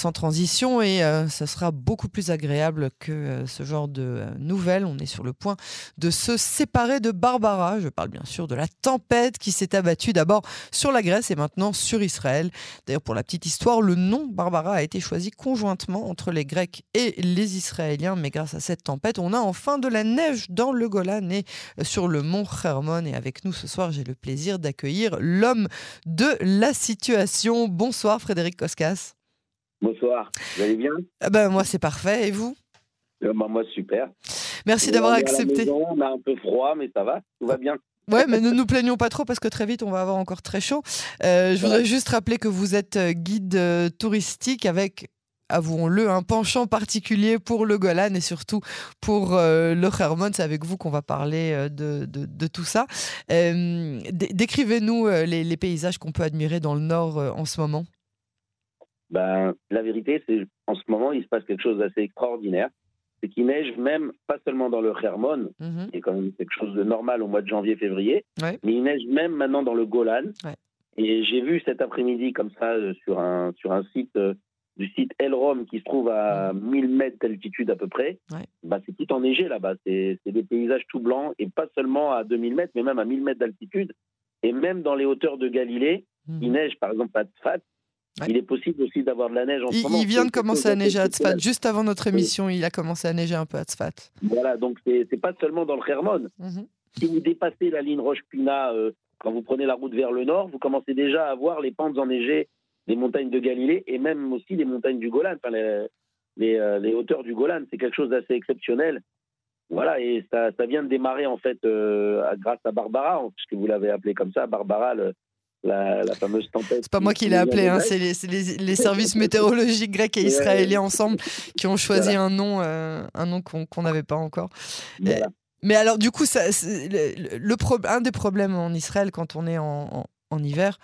sans transition et ça sera beaucoup plus agréable que ce genre de nouvelles. On est sur le point de se séparer de Barbara. Je parle bien sûr de la tempête qui s'est abattue d'abord sur la Grèce et maintenant sur Israël. D'ailleurs, pour la petite histoire, le nom Barbara a été choisi conjointement entre les Grecs et les Israéliens. Mais grâce à cette tempête, on a enfin de la neige dans le Golan et sur le mont Hermon. Et avec nous ce soir, j'ai le plaisir d'accueillir l'homme de la situation. Bonsoir Frédéric Koskas. Bonsoir, vous allez bien? Ah ben, Moi c'est parfait, et vous? Euh, bah, Moi super. Merci d'avoir accepté. on a un peu froid, mais ça va, tout va bien. Ouais, mais ne nous plaignons pas trop parce que très vite on va avoir encore très chaud. Euh, je voudrais juste rappeler que vous êtes euh, guide touristique avec avouons-le, un penchant particulier pour le Golan et surtout pour euh, le Hermon. C'est avec vous qu'on va parler euh, de, tout ça. Euh, décrivez-nous les, paysages qu'on peut admirer dans le nord en ce moment. Ben, la vérité, c'est en ce moment, il se passe quelque chose d'assez extraordinaire. C'est qu'il neige même, pas seulement dans le Hermon, mhm. qui est quand même quelque chose de normal au mois de janvier-février, mais il neige même maintenant dans le Golan. Et j'ai vu cet après-midi, comme ça, sur un, sur un site du site Elrom qui se trouve à 1000 mètres d'altitude à peu près, bah, c'est tout enneigé là-bas. C'est des paysages tout blancs et pas seulement à 2000 mètres, mais même à 1000 mètres d'altitude. Et même dans les hauteurs de Galilée, mhm. il neige par exemple à Tzfat. Il est possible aussi d'avoir de la neige en ce moment. Il vient de commencer à neiger à Tzfat. Juste avant notre émission, il a commencé à neiger un peu à Tzfat. Voilà, donc c'est pas seulement dans le Hermon. Mhm. Si vous dépassez la ligne Roche-Puna, euh, quand vous prenez la route vers le nord, vous commencez déjà à voir les pentes enneigées les montagnes de Galilée et même aussi les montagnes du Golan, enfin les, euh, les, hauteurs du Golan. C'est quelque chose d'assez exceptionnel. Voilà, et ça, ça, vient de démarrer en fait euh, grâce à Barbara, puisque vous l'avez appelé comme ça, Barbara, la, la, fameuse tempête. C'est pas moi qui l'ai appelé, hein, c'est les, les, services météorologiques grecs et israéliens ensemble qui ont choisi un nom, euh, un nom qu'on n'avait pas encore. Mais alors, du coup, ça, le, le un des problèmes en Israël quand on est en, en hiver,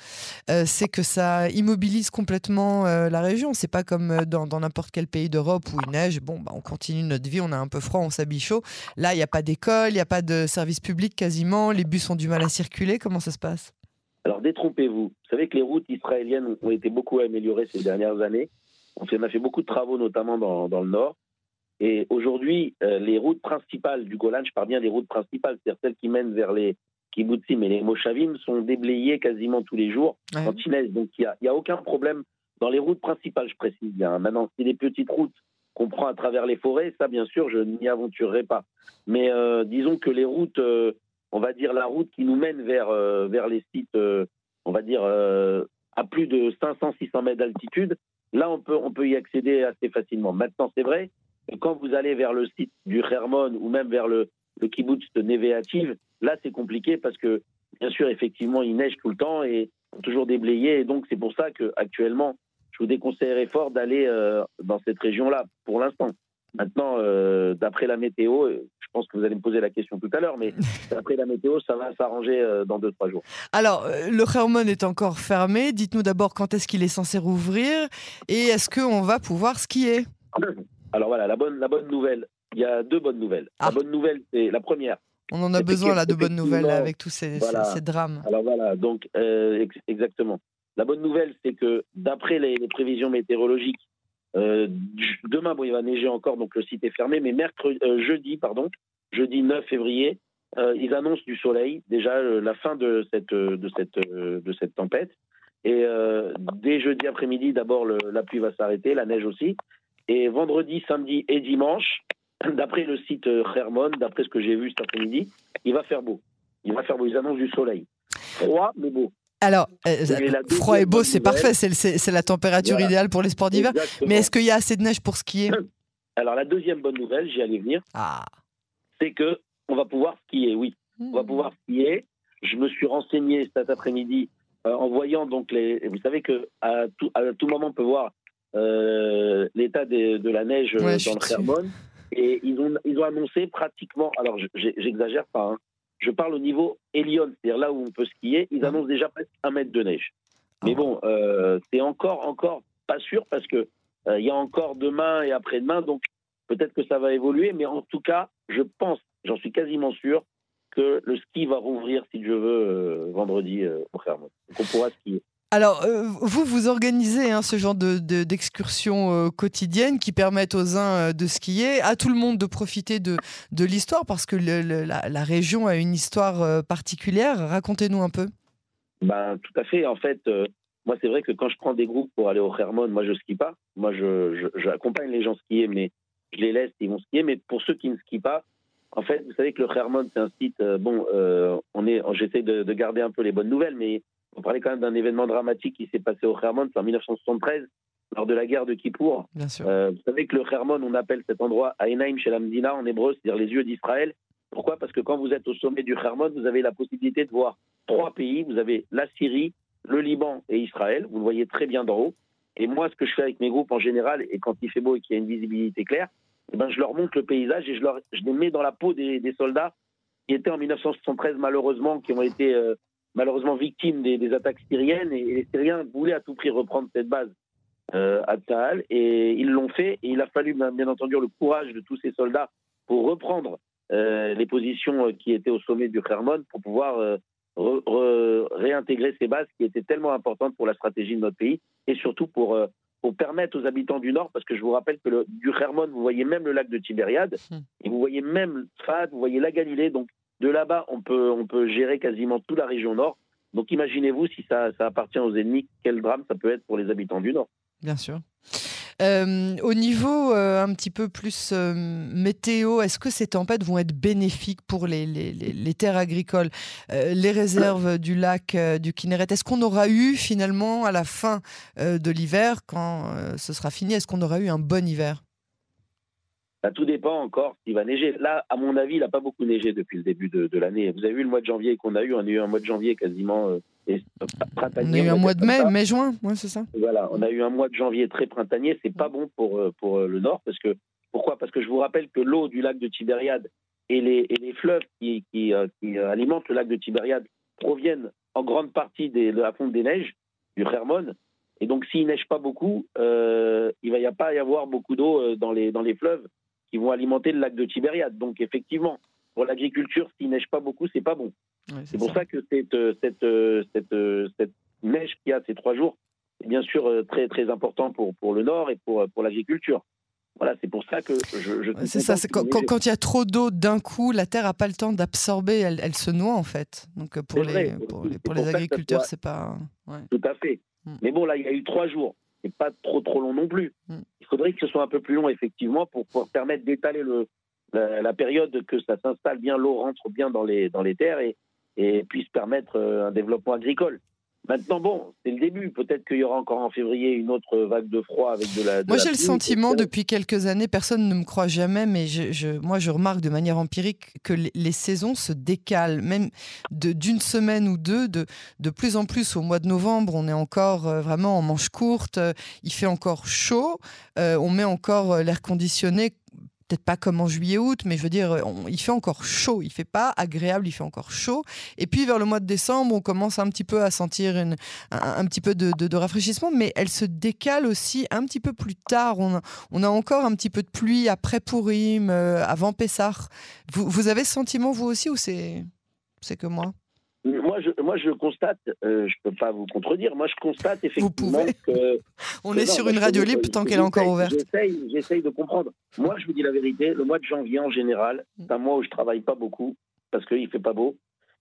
euh, c'est que ça immobilise complètement euh, la région. C'est pas comme dans n'importe quel pays d'Europe où il neige. Bon, bah, on continue notre vie, on a un peu froid, on s'habille chaud. Là, il n'y a pas d'école, il n'y a pas de service public quasiment. Les bus ont du mal à circuler. Comment ça se passe? Alors, détrompez-vous. Vous savez que les routes israéliennes ont été beaucoup améliorées ces dernières années. On, a fait beaucoup de travaux, notamment dans, dans le nord. Et aujourd'hui, les routes principales du Golan, je parle bien des routes principales, c'est-à-dire celles qui mènent vers les, kibbutzim et les moshavim sont déblayés quasiment tous les jours en quand Donc il n'y a, aucun problème dans les routes principales, je précise bien. Maintenant, c'est les petites routes qu'on prend à travers les forêts, ça bien sûr, je n'y aventurerai pas. Mais euh, disons que les routes, euh, on va dire la route qui nous mène vers, euh, vers les sites, on va dire à plus de 500-600 mètres d'altitude, là on peut, on peut y accéder assez facilement. Maintenant, c'est vrai que quand vous allez vers le site du Hermon ou même vers le, le kibbutz de Neveativ, là c'est compliqué parce que bien sûr effectivement il neige tout le temps et toujours déblayé et donc c'est pour ça que actuellement je vous déconseillerais fort d'aller euh, dans cette région-là pour l'instant. Maintenant, euh, d'après la météo, euh, je pense que vous allez me poser la question tout à l'heure, mais d'après la météo, ça va s'arranger dans deux trois jours. Alors, le Hermon est encore fermé. Dites-nous d'abord quand est-ce qu'il est censé rouvrir et est-ce qu'on va pouvoir skier? Alors voilà, la bonne, la bonne nouvelle, il y a deux bonnes nouvelles. La ah. bonne nouvelle, c'est la première. On en a besoin là de bonnes nouvelles avec tous ces, drames. Alors voilà, donc euh, exactement. La bonne nouvelle, c'est que d'après les, prévisions météorologiques, euh, demain, il va neiger encore, donc le site est fermé, mais mercredi, euh, jeudi, pardon, jeudi 9 février, ils annoncent du soleil, déjà la fin de cette, tempête. Et dès jeudi après-midi, d'abord, la pluie va s'arrêter, la neige aussi. Et vendredi, samedi et dimanche, d'après le site euh, Hermon, d'après ce que j'ai vu cet après-midi, il va faire beau. Il va faire beau. Ils annoncent du soleil. Froid, mais beau. Alors, euh, froid et beau, c'est parfait, c'est la température idéale pour les sports d'hiver. Mais est-ce qu'il y a assez de neige pour skier? Alors, la deuxième bonne nouvelle, j'y allais venir, ah. c'est que on va pouvoir skier, oui. On va hmm. pouvoir skier. Je me suis renseigné cet après-midi euh, en voyant donc les. Vous savez que à tout, à tout moment, on peut voir l'état de, la neige dans le Hermon. Et ils ont, ils ont annoncé pratiquement, alors j'exagère pas, hein, je parle au niveau Elion, c'est-à-dire là où on peut skier, ils annoncent déjà presque un mètre de neige. Mais ah. bon, euh, c'est encore, encore pas sûr parce que euh, il y a encore demain et après-demain, donc peut-être que ça va évoluer, mais en tout cas, je pense, j'en suis quasiment sûr, que le ski va rouvrir, si je veux, euh, vendredi au Clermont. Donc on pourra skier. Alors, euh, vous, vous organisez hein, ce genre d'excursions de, quotidiennes qui permettent aux uns de skier, à tout le monde de profiter de, de l'histoire, parce que la, région a une histoire particulière. Racontez-nous un peu. Ben, tout à fait. En fait, moi, c'est vrai que quand je prends des groupes pour aller au Hermon, moi, je skie pas. Moi, j'accompagne je, les gens skier, mais je les laisse, ils vont skier. Mais pour ceux qui ne skient pas, en fait, vous savez que le Hermon, c'est un site, euh, bon, euh, on est, j'essaie de, garder un peu les bonnes nouvelles, mais on parlait quand même d'un événement dramatique qui s'est passé au Hermon, c'est en 1973, lors de la guerre de Kippour. Bien sûr. Euh, vous savez que le Hermon, on appelle cet endroit Ainaim chez la en hébreu, c'est-à-dire les yeux d'Israël. Pourquoi? Parce que quand vous êtes au sommet du Hermon, vous avez la possibilité de voir trois pays. Vous avez la Syrie, le Liban et Israël. Vous le voyez très bien d'en haut. Et moi, ce que je fais avec mes groupes en général, et quand il fait beau et qu'il y a une visibilité claire, eh ben, je leur montre le paysage et je, leur, je les mets dans la peau des, soldats qui étaient en 1973 malheureusement, qui ont été euh, malheureusement victimes des, attaques syriennes. Et, les Syriens voulaient à tout prix reprendre cette base euh, à Tsahal et ils l'ont fait. Et il a fallu bien entendu le courage de tous ces soldats pour reprendre euh, les positions qui étaient au sommet du Khermon pour pouvoir réintégrer ces bases qui étaient tellement importantes pour la stratégie de notre pays et surtout pour, pour permettre aux habitants du Nord, parce que je vous rappelle que le, du Hermon, vous voyez même le lac de Tibériade, hmm. et vous voyez même Fad, vous voyez la Galilée, donc de là-bas, on peut, on peut gérer quasiment toute la région Nord. Donc imaginez-vous si ça, ça appartient aux ennemis, quel drame ça peut être pour les habitants du Nord. Bien sûr. Euh, au niveau euh, un petit peu plus euh, météo, est-ce que ces tempêtes vont être bénéfiques pour les, les, les, terres agricoles, les réserves du lac du Kinneret? Est-ce qu'on aura eu finalement à la fin de l'hiver, quand ce sera fini, est-ce qu'on aura eu un bon hiver? Bah, tout dépend encore s'il va neiger. Là, à mon avis, il n'a pas beaucoup neigé depuis le début de, de l'année. Vous avez vu le mois de janvier qu'on a eu? On a eu un mois de janvier quasiment et on a eu un mois de mai, mai-juin, ouais, c'est ça. Voilà, on a eu un mois de janvier très printanier. C'est pas bon pour, euh, pour euh, le Nord parce que pourquoi? Parce que je vous rappelle que l'eau du lac de Tibériade et les, et les fleuves qui, qui, euh, qui, alimentent le lac de Tibériade proviennent en grande partie des, de la fonte des neiges du Hermon. Et donc, s'il neige pas beaucoup, euh, il va y a pas y avoir beaucoup d'eau dans les, dans les fleuves qui vont alimenter le lac de Tibériade. Donc, effectivement, pour l'agriculture, s'il neige pas beaucoup, c'est pas bon c'est pour ça. que cette, euh, cette, euh, cette, euh, cette neige qu'il y a ces trois jours est bien sûr très, très important pour, pour le Nord et pour, pour l'agriculture. Voilà, c'est pour ça que je. c'est ça, c'est quand, quand, il y a trop d'eau d'un coup, la terre n'a pas le temps d'absorber, elle, elle, se noie en fait. Donc pour les, pour, les, pour les agriculteurs, c'est pas. Tout à fait. Hmm. Mais bon, là, il y a eu trois jours. C'est pas trop trop long non plus. Hmm. Il faudrait que ce soit un peu plus long, effectivement, pour, pour permettre d'étaler le, la, période que ça s'installe bien, l'eau rentre bien dans les, terres et, et puisse permettre euh, un développement agricole. Maintenant, bon, c'est le début. Peut-être qu'il y aura encore en février une autre vague de froid avec de la. moi, j'ai le sentiment depuis quelques années, personne ne me croit jamais, mais je, moi, je remarque de manière empirique que les, saisons se décalent, même d'une semaine ou deux, de, de plus en plus. Au mois de novembre, on est encore euh, vraiment en manche courte, il fait encore chaud, euh, on met encore l'air conditionné peut-être pas comme en juillet-août, mais je veux dire, il fait encore chaud. Il fait pas agréable, il fait encore chaud. Et puis vers le mois de décembre, on commence un petit peu à sentir une, un, petit peu de, rafraîchissement, mais elle se décale aussi un petit peu plus tard. On, a encore un petit peu de pluie après Pourim, avant Pessah. Vous, vous avez ce sentiment, vous aussi, ou c'est que moi? Moi, je, moi, je constate, euh, je ne peux pas vous contredire, moi, je constate effectivement que. On est sur une radio libre tant qu'elle est encore ouverte. J'essaye de comprendre. Moi, je vous dis la vérité, le mois de janvier, en général, c'est un mois où je ne travaille pas beaucoup parce qu'il ne fait pas beau.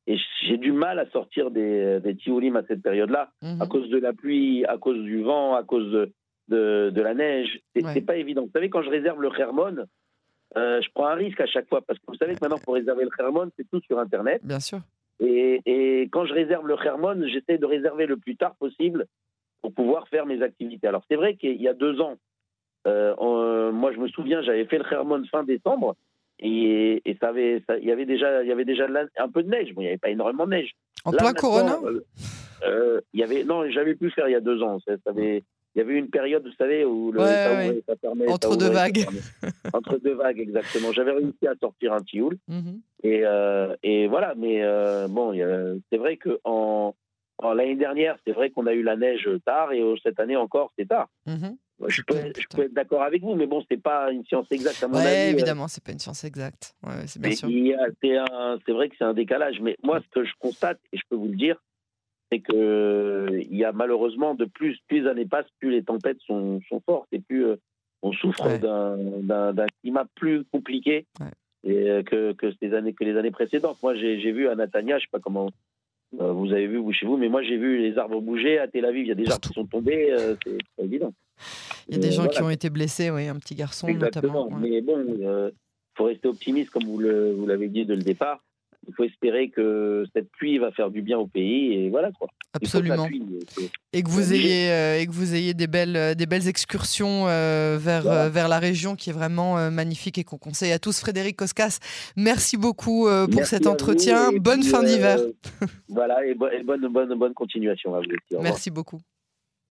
Et j'ai du mal à sortir des, des à cette période-là, mm-hmm. à cause de la pluie, à cause du vent, à cause de, de, la neige. C'est n'est pas évident. Vous savez, quand je réserve le Hermon, euh, je prends un risque à chaque fois parce que vous savez que maintenant, pour réserver le Hermon, c'est tout sur Internet. Bien sûr. Et, quand je réserve le Hermon, j'essaie de réserver le plus tard possible pour pouvoir faire mes activités. Alors c'est vrai qu'il y a deux ans, euh, moi je me souviens, j'avais fait le Hermon fin décembre et, ça avait, il y avait déjà, il y avait déjà un peu de neige. Bon, il n'y avait pas énormément de neige. En plein Corona. Euh, euh, il y avait, non, j'avais pu faire il y a deux ans. Ça, avait, il y avait une période, vous savez, où le, ça, permet. Entre deux vagues. Entre deux vagues, exactement. J'avais réussi à sortir un tioul. Mhm. et, euh, et, voilà, mais euh, bon, c'est vrai que en, l'année dernière, c'est vrai qu'on a eu la neige tard, et cette année encore, c'est tard. Mhm. Je peux, je peux, être d'accord avec vous, mais bon, c'est pas une science exacte à mon ouais, avis. Euh. évidemment, c'est pas une science exacte. Ouais, c'est bien sûr. C'est vrai que c'est un décalage, mais moi, ce que je constate, et je peux vous le dire, c'est que il y a malheureusement de plus, plus les années passent, plus les tempêtes sont, sont fortes et plus on souffre d'un climat plus compliqué et, que, que, ces années, que les années précédentes. Moi, j'ai vu à Natania, je sais pas comment vous avez vu vous chez vous, mais moi j'ai vu les arbres bouger à Tel Aviv. Il y a des arbres qui sont tombés, c'est pas évident. Il y a des gens qui ont été blessés, oui, un petit garçon Exactement. notamment. Mais bon, il faut rester optimiste, comme vous l'avez dit dès le départ il faut espérer que cette pluie va faire du bien au pays et voilà quoi. Absolument. et que vous ayez euh, et que vous ayez des belles euh, des belles excursions euh, vers vers la région qui est vraiment magnifique et qu'on conseille à tous. Frédéric Koskas, merci beaucoup pour cet entretien. bonne fin d'hiver. voilà et, bonne bonne bonne continuation à vous. Merci beaucoup.